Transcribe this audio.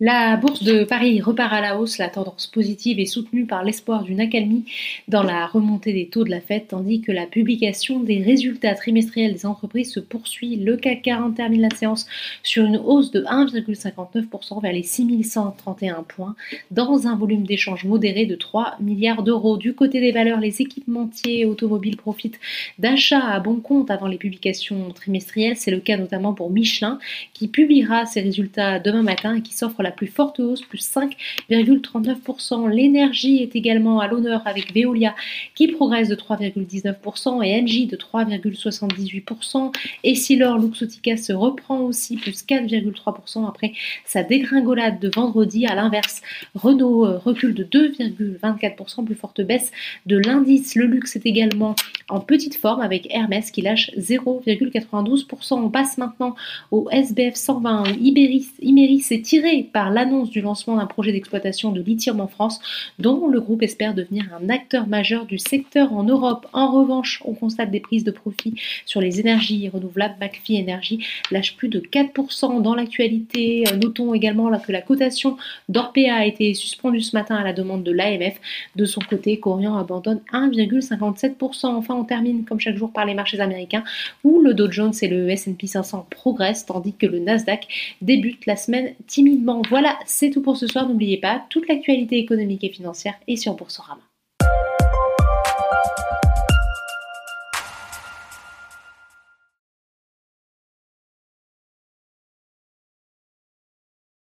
La bourse de Paris repart à la hausse, la tendance positive est soutenue par l'espoir d'une accalmie dans la remontée des taux de la Fed, tandis que la publication des résultats trimestriels des entreprises se poursuit. Le CAC 40 termine la séance sur une hausse de 1,59% vers les 6131 points, dans un volume d'échange modéré de 3 milliards d'euros. Du côté des valeurs, les équipementiers automobiles profitent d'achats à bon compte avant les publications trimestrielles. C'est le cas notamment pour Michelin, qui publiera ses résultats demain matin et qui s'offre la la plus forte hausse, plus 5,39%. L'énergie est également à l'honneur avec Veolia qui progresse de 3,19% et Engie de 3,78%. Et si l'or Luxotica se reprend aussi, plus 4,3% après sa dégringolade de vendredi. À l'inverse, Renault euh, recule de 2,24%, plus forte baisse de l'indice. Le luxe est également en petite forme avec Hermès qui lâche 0,92%. On passe maintenant au SBF 120 Iberis, Imeris est tiré par l'annonce du lancement d'un projet d'exploitation de lithium en France, dont le groupe espère devenir un acteur majeur du secteur en Europe. En revanche, on constate des prises de profit sur les énergies renouvelables. McPhee Energy lâche plus de 4% dans l'actualité. Notons également que la cotation d'Orpea a été suspendue ce matin à la demande de l'AMF. De son côté, Corian abandonne 1,57%. Enfin, on termine comme chaque jour par les marchés américains où le Dow Jones et le S&P 500 progressent tandis que le Nasdaq débute la semaine timidement. Voilà, c'est tout pour ce soir. N'oubliez pas, toute l'actualité économique et financière est sur Boursorama.